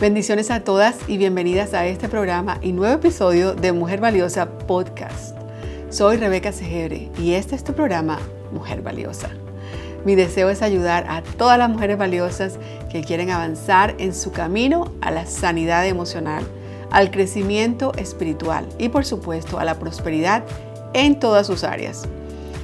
Bendiciones a todas y bienvenidas a este programa y nuevo episodio de Mujer Valiosa Podcast. Soy Rebeca Segebre y este es tu programa Mujer Valiosa. Mi deseo es ayudar a todas las mujeres valiosas que quieren avanzar en su camino a la sanidad emocional, al crecimiento espiritual y por supuesto a la prosperidad en todas sus áreas.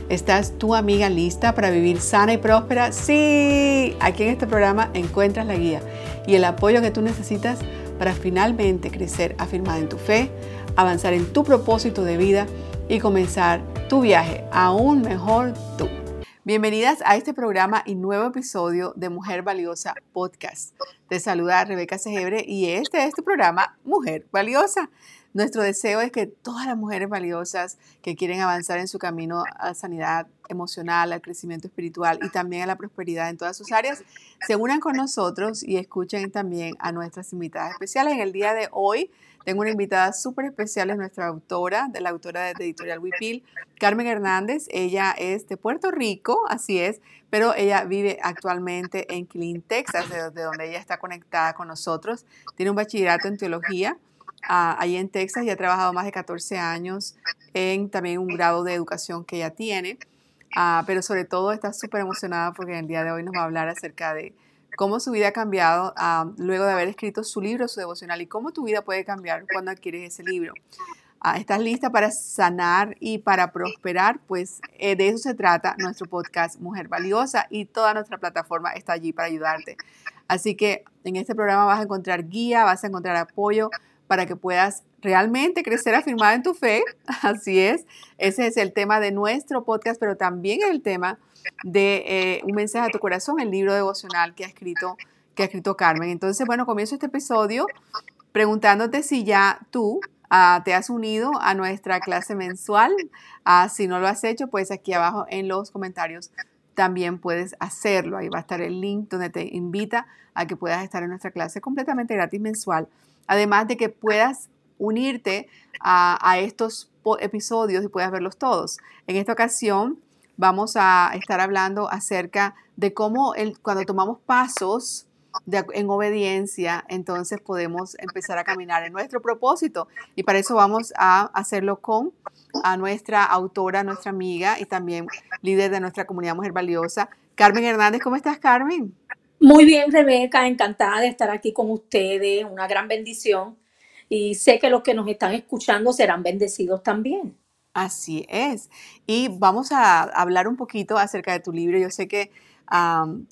¿Estás tu amiga lista para vivir sana y próspera? Sí, aquí en este programa encuentras la guía y el apoyo que tú necesitas para finalmente crecer afirmada en tu fe, avanzar en tu propósito de vida y comenzar tu viaje aún mejor tú. Bienvenidas a este programa y nuevo episodio de Mujer Valiosa Podcast. Te saluda Rebeca Segebre y este es tu programa Mujer Valiosa. Nuestro deseo es que todas las mujeres valiosas que quieren avanzar en su camino a sanidad emocional, al crecimiento espiritual y también a la prosperidad en todas sus áreas, se unan con nosotros y escuchen también a nuestras invitadas especiales. En el día de hoy tengo una invitada súper especial, es nuestra autora, de la autora de Editorial Wipil, Carmen Hernández. Ella es de Puerto Rico, así es, pero ella vive actualmente en Killeen, Texas, desde donde ella está conectada con nosotros. Tiene un bachillerato en teología ahí en Texas y ha trabajado más de 14 años en también un grado de educación que ella tiene. Ah, pero sobre todo está súper emocionada porque el día de hoy nos va a hablar acerca de cómo su vida ha cambiado ah, luego de haber escrito su libro, su devocional, y cómo tu vida puede cambiar cuando adquieres ese libro. Ah, ¿Estás lista para sanar y para prosperar? Pues eh, de eso se trata nuestro podcast Mujer Valiosa y toda nuestra plataforma está allí para ayudarte. Así que en este programa vas a encontrar guía, vas a encontrar apoyo, para que puedas realmente crecer afirmada en tu fe. Así es, ese es el tema de nuestro podcast, pero también el tema de eh, un mensaje a tu corazón, el libro devocional que ha escrito que ha escrito Carmen. Entonces, bueno, comienzo este episodio preguntándote si ya tú ah, te has unido a nuestra clase mensual. Ah, si no lo has hecho, pues aquí abajo en los comentarios también puedes hacerlo. Ahí va a estar el link donde te invita a que puedas estar en nuestra clase completamente gratis mensual Además de que puedas unirte a, estos episodios y puedas verlos todos. En esta ocasión vamos a estar hablando acerca de cómo cuando tomamos pasos en obediencia, entonces podemos empezar a caminar en nuestro propósito. Y para eso vamos a hacerlo con a nuestra autora, nuestra amiga y también líder de nuestra comunidad Mujer Valiosa, Carmen Hernández. ¿Cómo estás, Carmen? Muy bien, Rebeca, encantada de estar aquí con ustedes, una gran bendición. Y sé que los que nos están escuchando serán bendecidos también. Así es. Y vamos a hablar un poquito acerca de tu libro. Yo sé que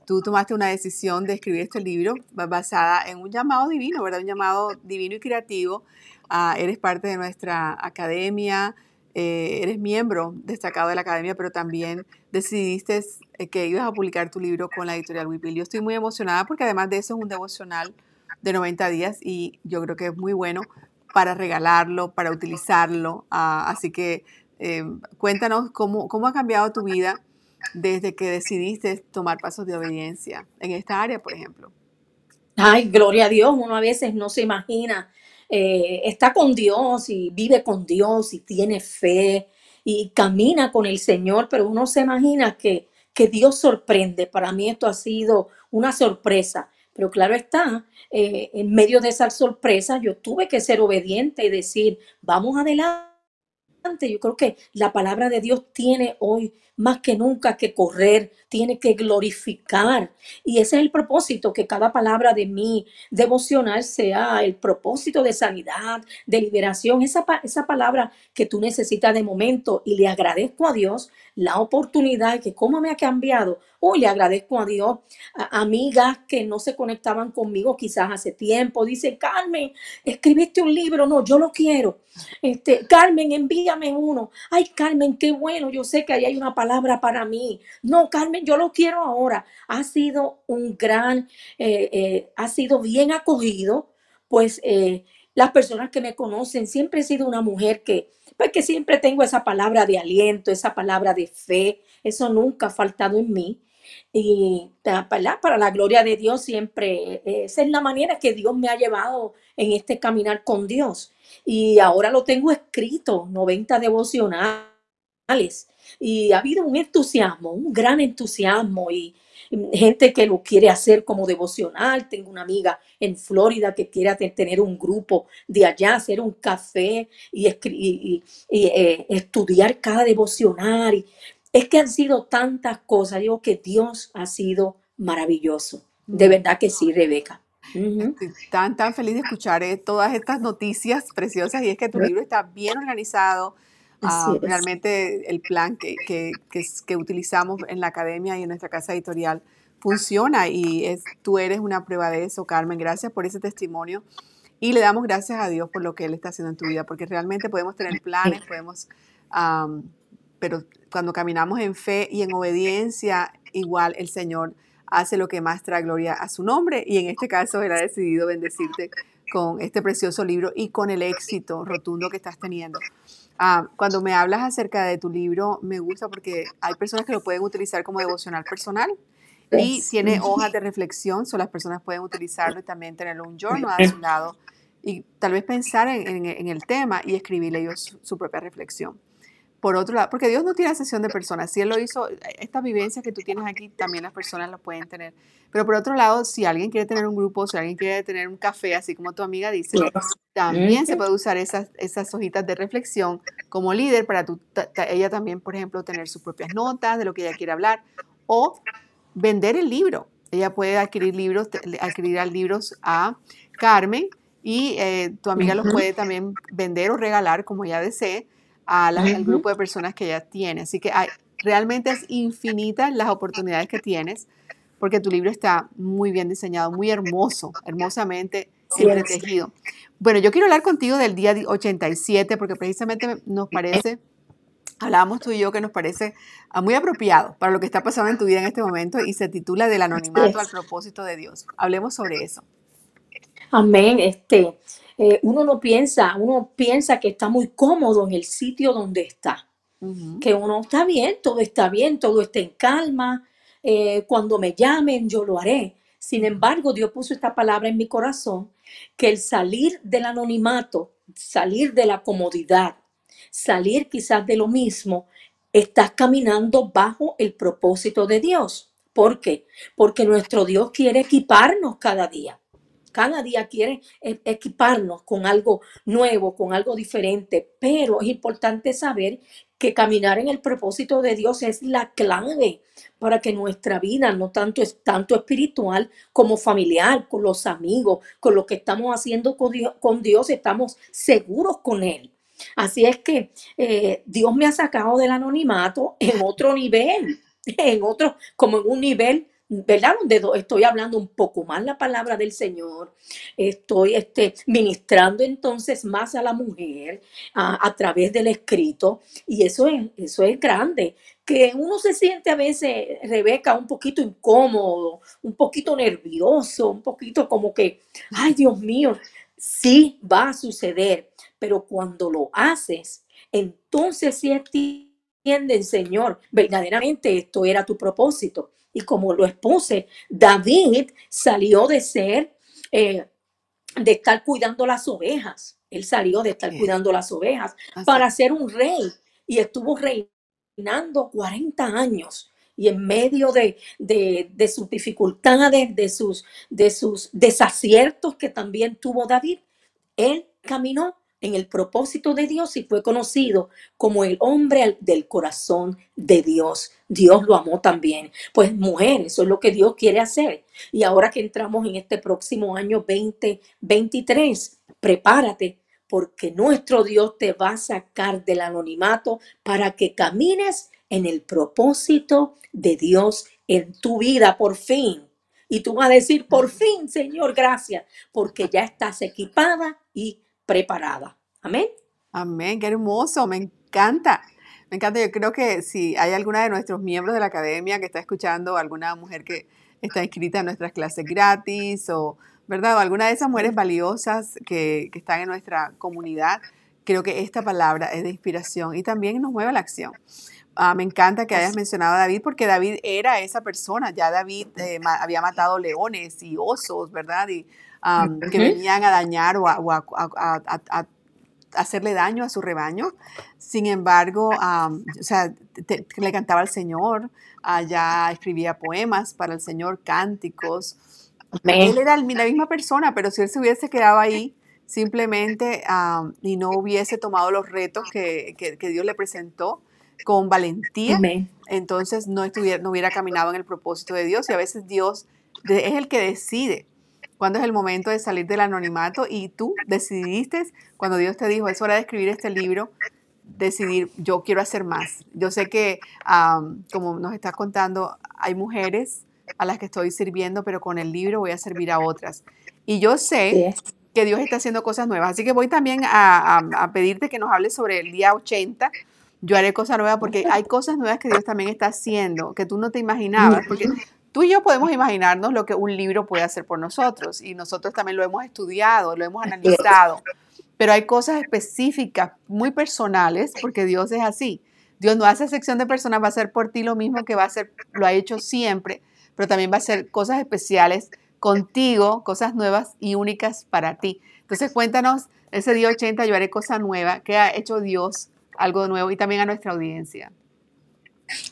tú tomaste una decisión de escribir este libro basada en un llamado divino, ¿verdad? Un llamado divino y creativo. Ah, eres parte de nuestra academia, eh, eres miembro destacado de la academia, pero también decidiste eh, que ibas a publicar tu libro con la editorial Wipil. Yo estoy muy emocionada porque además de eso es un devocional de 90 días y yo creo que es muy bueno para regalarlo, para utilizarlo. Ah, así que eh, cuéntanos cómo, cómo ha cambiado tu vida desde que decidiste tomar pasos de obediencia en esta área, por ejemplo. Ay, gloria a Dios, uno a veces no se imagina eh, está con Dios y vive con Dios y tiene fe y camina con el Señor, pero uno se imagina que, que Dios sorprende. Para mí esto ha sido una sorpresa. Pero claro está, eh, en medio de esa sorpresa yo tuve que ser obediente y decir, vamos adelante. Yo creo que la palabra de Dios tiene hoy más que nunca que correr, tiene que glorificar. Y ese es el propósito, que cada palabra de mí devocional sea el propósito de sanidad, de liberación, esa, esa palabra que tú necesitas de momento. Y le agradezco a Dios la oportunidad, que cómo me ha cambiado. Hoy le agradezco a Dios, a amigas que no se conectaban conmigo quizás hace tiempo. Dice, Carmen, escribiste un libro. No, yo lo quiero. Este, Carmen, envíame uno. Ay, Carmen, qué bueno. Yo sé que ahí hay una palabra palabra para mí. No, Carmen, yo lo quiero ahora. Ha sido un gran, eh, eh, ha sido bien acogido, pues eh, las personas que me conocen, siempre he sido una mujer que, pues que siempre tengo esa palabra de aliento, esa palabra de fe, eso nunca ha faltado en mí. Y para, para la gloria de Dios siempre, esa es la manera que Dios me ha llevado en este caminar con Dios. Y ahora lo tengo escrito, 90 devocionales y ha habido un entusiasmo, un gran entusiasmo y, gente que lo quiere hacer como devocional. Tengo una amiga en Florida que quiere tener un grupo de allá, hacer un café y, eh, estudiar cada devocional. es que han sido tantas cosas. Digo que Dios ha sido maravilloso. De verdad que sí, Rebeca. Estoy tan, tan feliz de escuchar eh, todas estas noticias preciosas y es que tu libro está bien organizado. Ah, realmente el plan que, que, que, utilizamos en la academia y en nuestra casa editorial funciona y es, tú eres una prueba de eso, Carmen. Gracias por ese testimonio y le damos gracias a Dios por lo que Él está haciendo en tu vida, porque realmente podemos tener planes, podemos, pero cuando caminamos en fe y en obediencia, igual el Señor hace lo que más trae gloria a su nombre y en este caso Él ha decidido bendecirte con este precioso libro y con el éxito rotundo que estás teniendo. Ah, cuando me hablas acerca de tu libro, me gusta porque hay personas que lo pueden utilizar como devocional personal y tiene hojas de reflexión, so las personas pueden utilizarlo y también tenerlo un journal a su lado y tal vez pensar en, en el tema y escribirle ellos su propia reflexión por otro lado, porque Dios no tiene sesión de personas. Si Él lo hizo, esta vivencia que tú tienes aquí, también las personas lo pueden tener. Pero por otro lado, si alguien quiere tener un grupo, si alguien quiere tener un café, así como tu amiga dice, también se puede usar esas, esas hojitas de reflexión como líder para tu, ella también, por ejemplo, tener sus propias notas de lo que ella quiere hablar o vender el libro. Ella puede adquirir libros, adquirir libros a Carmen y eh, tu amiga los puede también vender o regalar como ella desee al grupo de personas que ya tiene. Así que hay, realmente es infinitas las oportunidades que tienes porque tu libro está muy bien diseñado, muy hermoso, hermosamente entretejido. Bueno, yo quiero hablar contigo del día 87 porque precisamente nos parece, hablábamos tú y yo que nos parece ah, muy apropiado para lo que está pasando en tu vida en este momento y se titula Del anonimato al propósito de Dios. Hablemos sobre eso. Amén. Este, eh, uno no piensa, uno piensa que está muy cómodo en el sitio donde está, que uno está bien, todo está bien, todo está en calma, eh, cuando me llamen yo lo haré. Sin embargo, Dios puso esta palabra en mi corazón, que el salir del anonimato, salir de la comodidad, salir quizás de lo mismo, estás caminando bajo el propósito de Dios. ¿Por qué? Porque nuestro Dios quiere equiparnos cada día cada día quiere e-, equiparnos con algo nuevo, con algo diferente, pero es importante saber que caminar en el propósito de Dios es la clave para que nuestra vida, no tanto tanto espiritual como familiar, con los amigos, con lo que estamos haciendo con Dios, con Dios estamos seguros con Él. Así es que eh, Dios me ha sacado del anonimato en otro nivel, en otro, como en un nivel ¿verdad? Donde estoy hablando un poco más la palabra del Señor, estoy este, ministrando entonces más a la mujer a, través del escrito. Y eso es, eso es grande, que uno se siente a veces, Rebeca, un poquito incómodo, un poquito nervioso, un poquito como que, ay Dios mío, sí va a suceder, pero cuando lo haces, entonces sí entienden, Señor, verdaderamente esto era tu propósito y como lo expuse, David salió de ser, eh, de estar cuidando las ovejas. Él salió de estar cuidando las ovejas para ser un rey y estuvo reinando 40 años. Y en medio de, de, sus dificultades, de sus, de sus desaciertos que también tuvo David, él caminó en el propósito de Dios y fue conocido como el hombre del corazón de Dios. Dios lo amó también. Pues mujer, eso es lo que Dios quiere hacer. Y ahora que entramos en este próximo año 2023, prepárate porque nuestro Dios te va a sacar del anonimato para que camines en el propósito de Dios en tu vida por fin. Y tú vas a decir, por fin, Señor, gracias, porque ya estás equipada y preparada. Amén. Amén, qué hermoso, me encanta. Me encanta, yo creo que si hay alguna de nuestros miembros de la academia que está escuchando, alguna mujer que está inscrita en nuestras clases gratis o, ¿verdad? O alguna de esas mujeres valiosas que, que están en nuestra comunidad, creo que esta palabra es de inspiración y también nos mueve a la acción. Ah, me encanta que hayas mencionado a David porque David era esa persona, ya David eh, había matado leones y osos, ¿verdad? Y que venían a dañar o, a, hacerle daño a su rebaño. Sin embargo, o sea, le cantaba al Señor, allá escribía poemas para el Señor, cánticos. Él era la misma persona, pero si él se hubiese quedado ahí simplemente y no hubiese tomado los retos que, Dios le presentó con valentía, entonces no, estuviera, no hubiera caminado en el propósito de Dios. Y a veces Dios es el que decide cuándo es el momento de salir del anonimato y tú decidiste, cuando Dios te dijo, es hora de escribir este libro, decidir, yo quiero hacer más. Yo sé que, como nos estás contando, hay mujeres a las que estoy sirviendo, pero con el libro voy a servir a otras. Y yo sé que Dios está haciendo cosas nuevas. Así que voy también a, a pedirte que nos hables sobre el día 80. Yo haré cosas nuevas porque hay cosas nuevas que Dios también está haciendo, que tú no te imaginabas. Porque Tú y yo podemos imaginarnos lo que un libro puede hacer por nosotros y nosotros también lo hemos estudiado, lo hemos analizado, pero hay cosas específicas, muy personales, porque Dios es así. Dios no hace sección de personas, va a hacer por ti lo mismo que va a hacer, lo ha hecho siempre, pero también va a hacer cosas especiales contigo, cosas nuevas y únicas para ti. Entonces cuéntanos, ese día 80 yo haré cosa nueva, ¿qué ha hecho Dios algo nuevo y también a nuestra audiencia.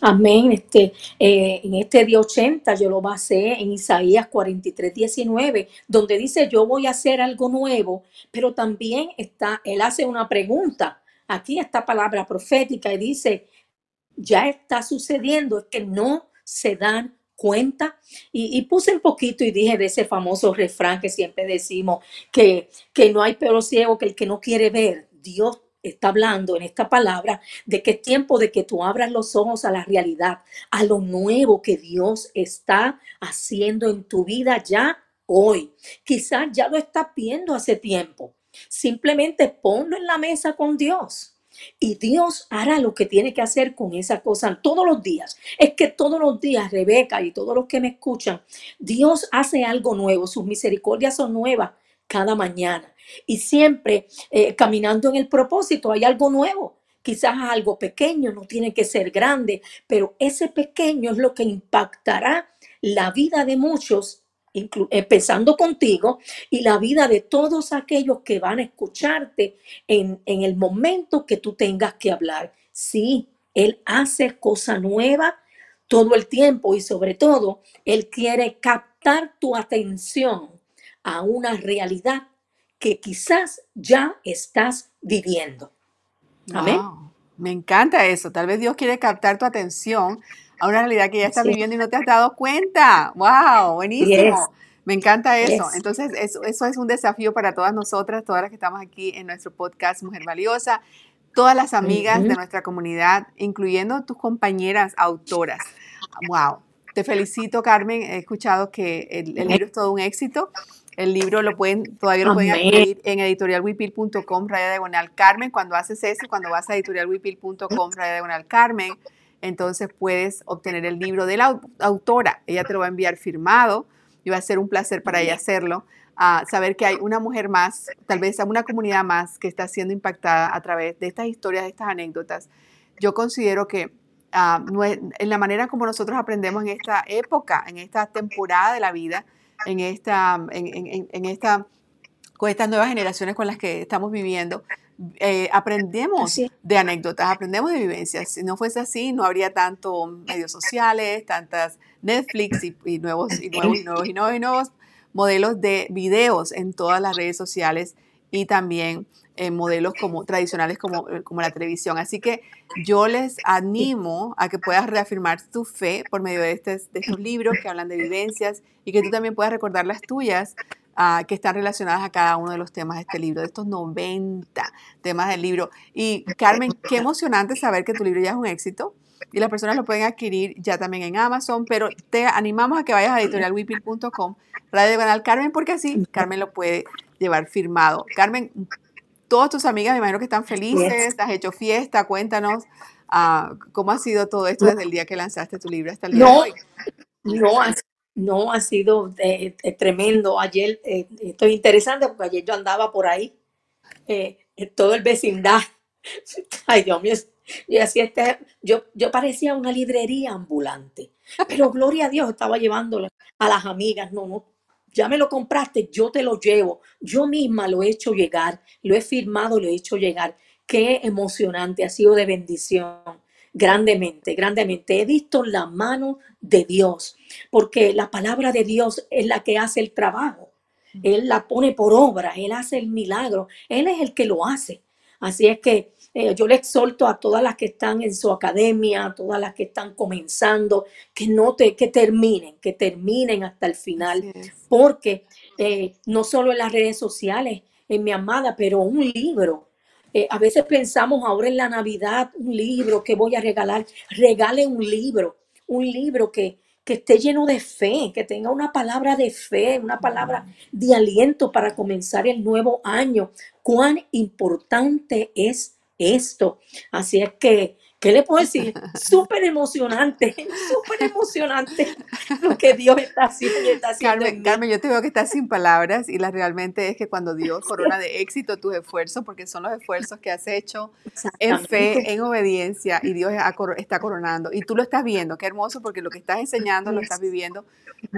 Amén. Este, eh, en este día 80 yo lo basé en Isaías 43, 19, donde dice yo voy a hacer algo nuevo, pero también está, él hace una pregunta. Aquí esta palabra profética y dice, ya está sucediendo, es que no se dan cuenta. Y, puse un poquito y dije de ese famoso refrán que siempre decimos, que, que no hay peor ciego que el que no quiere ver. Dios está hablando en esta palabra de que es tiempo de que tú abras los ojos a la realidad, a lo nuevo que Dios está haciendo en tu vida ya hoy. Quizás ya lo estás viendo hace tiempo. Simplemente ponlo en la mesa con Dios. Y Dios hará lo que tiene que hacer con esa cosa todos los días. Es que todos los días, Rebeca y todos los que me escuchan, Dios hace algo nuevo. Sus misericordias son nuevas cada mañana y siempre eh, caminando en el propósito hay algo nuevo. Quizás algo pequeño, no tiene que ser grande, pero ese pequeño es lo que impactará la vida de muchos, empezando contigo, y la vida de todos aquellos que van a escucharte en, en el momento que tú tengas que hablar. Sí, Él hace cosa nueva todo el tiempo y sobre todo, Él quiere captar tu atención a una realidad que quizás ya estás viviendo. Amén. Me encanta eso. Tal vez Dios quiere captar tu atención a una realidad que ya estás viviendo y no te has dado cuenta. ¡Wow! Buenísimo. Me encanta eso. Entonces, eso, eso es un desafío para todas nosotras, todas las que estamos aquí en nuestro podcast Mujer Valiosa, todas las amigas de nuestra comunidad, incluyendo tus compañeras autoras. ¡Wow! Te felicito, Carmen. He escuchado que el, el libro es todo un éxito el libro lo pueden, todavía lo pueden adquirir en editorialwipil.com, raya diagonal Carmen. Cuando haces eso, cuando vas a editorialwipil.com, raya diagonal Carmen, entonces puedes obtener el libro de la autora. Ella te lo va a enviar firmado y va a ser un placer para ella hacerlo. saber que hay una mujer más, tal vez una comunidad más que está siendo impactada a través de estas historias, de estas anécdotas. Yo considero que ah, en la manera como nosotros aprendemos en esta época, en esta temporada de la vida, en esta, en, esta, con estas nuevas generaciones con las que estamos viviendo. Eh, aprendemos de anécdotas, aprendemos de vivencias. Si no fuese así, no habría tanto medios sociales, tantas Netflix y, nuevos, y nuevos y nuevos y nuevos y nuevos modelos de videos en todas las redes sociales y también en modelos como tradicionales como, como la televisión. Así que yo les animo a que puedas reafirmar tu fe por medio de, este, de estos libros que hablan de vivencias y que tú también puedas recordar las tuyas uh, que están relacionadas a cada uno de los temas de este libro, de estos 90 temas del libro. Y Carmen, qué emocionante saber que tu libro ya es un éxito y las personas lo pueden adquirir ya también en Amazon, pero te animamos a que vayas a editorialwipil.com, Radio Canal Carmen, porque así Carmen lo puede llevar firmado. Carmen, todas tus amigas me imagino que están felices, has hecho fiesta, cuéntanos uh, cómo ha sido todo esto desde el día que lanzaste tu libro hasta el día no, de hoy. No, no, ha sido eh, eh, tremendo. Ayer, eh, estoy interesante porque ayer yo andaba por ahí, en todo el vecindad. Ay, Dios mío, yo, este, yo, yo parecía una librería ambulante, pero gloria a Dios, estaba llevándole a las amigas, no, no, ya me lo compraste, yo te lo llevo. Yo misma lo he hecho llegar, lo he firmado, lo he hecho llegar. Qué emocionante, ha sido de bendición. Grandemente, grandemente. He visto la mano de Dios, porque la palabra de Dios es la que hace el trabajo. Él la pone por obra, Él hace el milagro, Él es el que lo hace. Así es que eh, yo le exhorto a todas las que están en su academia, a todas las que están comenzando, que no te, que terminen, que terminen hasta el final, porque eh, no solo en las redes sociales, en mi amada, pero un libro. Eh, a veces pensamos ahora en la Navidad, un libro que voy a regalar. Regale un libro, un libro que, que esté lleno de fe, que tenga una palabra de fe, una palabra de aliento para comenzar el nuevo año. Cuán importante es esto. Así es que, ¿qué le puedo decir? Súper emocionante, súper emocionante lo que Dios está haciendo. Carmen, Carmen, yo te veo que estás sin palabras y la realmente es que cuando Dios corona de éxito tus esfuerzos, porque son los esfuerzos que has hecho en fe, en obediencia y Dios está coronando. Y tú lo estás viendo, qué hermoso, porque lo que estás enseñando lo estás viviendo.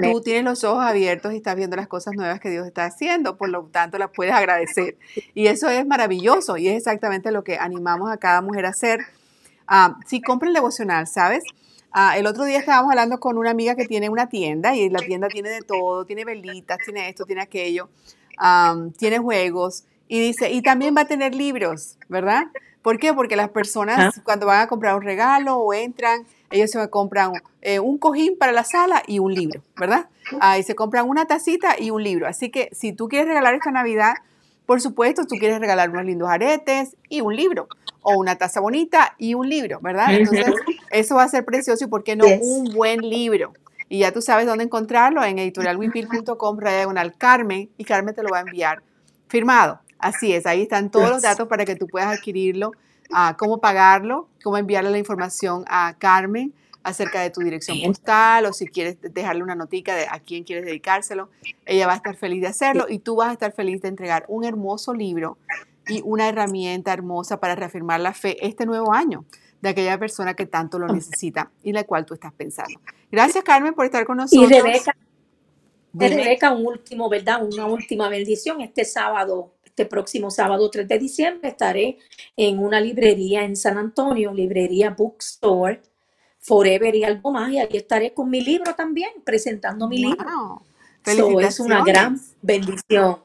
Tú tienes los ojos abiertos y estás viendo las cosas nuevas que Dios está haciendo, por lo tanto las puedes agradecer. Y eso es maravilloso y es exactamente lo que animamos a cada mujer a hacer. Si compra el devocional, ¿sabes? Ah, el otro día estábamos hablando con una amiga que tiene una tienda y la tienda tiene de todo, tiene velitas, tiene esto, tiene aquello, tiene juegos y dice, y también va a tener libros, ¿verdad? ¿Por qué? Porque las personas cuando van a comprar un regalo o entran, ellos se compran eh, un cojín para la sala y un libro, ¿verdad? Ahí se compran una tacita y un libro. Así que si tú quieres regalar esta Navidad, por supuesto, tú quieres regalar unos lindos aretes y un libro, o una taza bonita y un libro, ¿verdad? Entonces, eso va a ser precioso y, ¿por qué no? Un buen libro. Y ya tú sabes dónde encontrarlo en editorialwinpil.com, diagonal Carmen, y Carmen te lo va a enviar firmado. Así es, ahí están todos los datos para que tú puedas adquirirlo, ah, cómo pagarlo, cómo enviarle la información a Carmen acerca de tu dirección postal o si quieres dejarle una notica de a quién quieres dedicárselo. Ella va a estar feliz de hacerlo y tú vas a estar feliz de entregar un hermoso libro y una herramienta hermosa para reafirmar la fe este nuevo año de aquella persona que tanto lo necesita y la cual tú estás pensando. Gracias Carmen por estar con nosotros. Y Rebeca, Rebeca un último, ¿verdad? Una última bendición este sábado este próximo sábado 3 de diciembre estaré en una librería en San Antonio, librería Bookstore, Forever y algo más, y ahí estaré con mi libro también, presentando mi libro. es una gran bendición.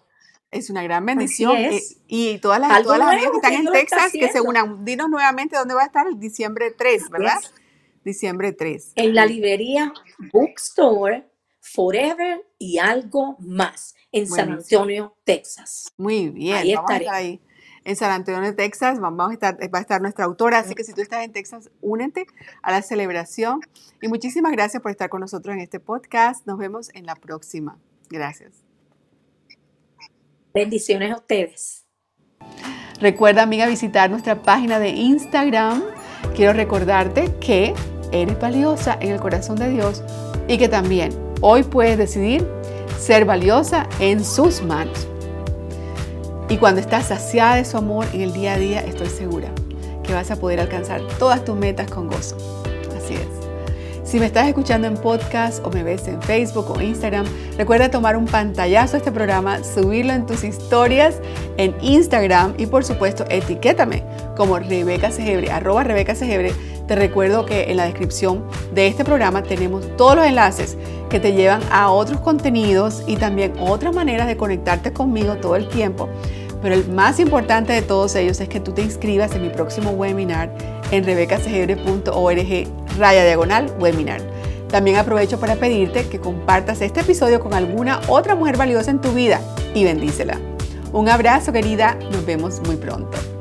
Es una gran bendición. Eh, y todas las, todas las amigas que están en Texas, que se unan, dinos nuevamente dónde va a estar el diciembre 3, ¿verdad? Diciembre 3. En la librería Bookstore, Forever y algo más en San Antonio, Texas. Muy bien, ahí vamos estaré. ahí. En San Antonio, Texas, vamos a estar, va a estar nuestra autora, así que si tú estás en Texas, únete a la celebración. Y muchísimas gracias por estar con nosotros en este podcast. Nos vemos en la próxima. Gracias. Bendiciones a ustedes. Recuerda, amiga, visitar nuestra página de Instagram. Quiero recordarte que eres valiosa en el corazón de Dios y que también hoy puedes decidir ser valiosa en sus manos. Y cuando estás saciada de su amor en el día a día, estoy segura que vas a poder alcanzar todas tus metas con gozo. Así es. Si me estás escuchando en podcast o me ves en Facebook o Instagram, recuerda tomar un pantallazo de este programa, subirlo en tus historias en Instagram y por supuesto etiquétame como Rebeca Segebre, arroba Rebeca Segebre. Te recuerdo que en la descripción de este programa tenemos todos los enlaces que te llevan a otros contenidos y también otras maneras de conectarte conmigo todo el tiempo. Pero el más importante de todos ellos es que tú te inscribas en mi próximo webinar en rebecasegebre.org raya diagonal webinar. También aprovecho para pedirte que compartas este episodio con alguna otra mujer valiosa en tu vida y bendícela. Un abrazo querida, nos vemos muy pronto.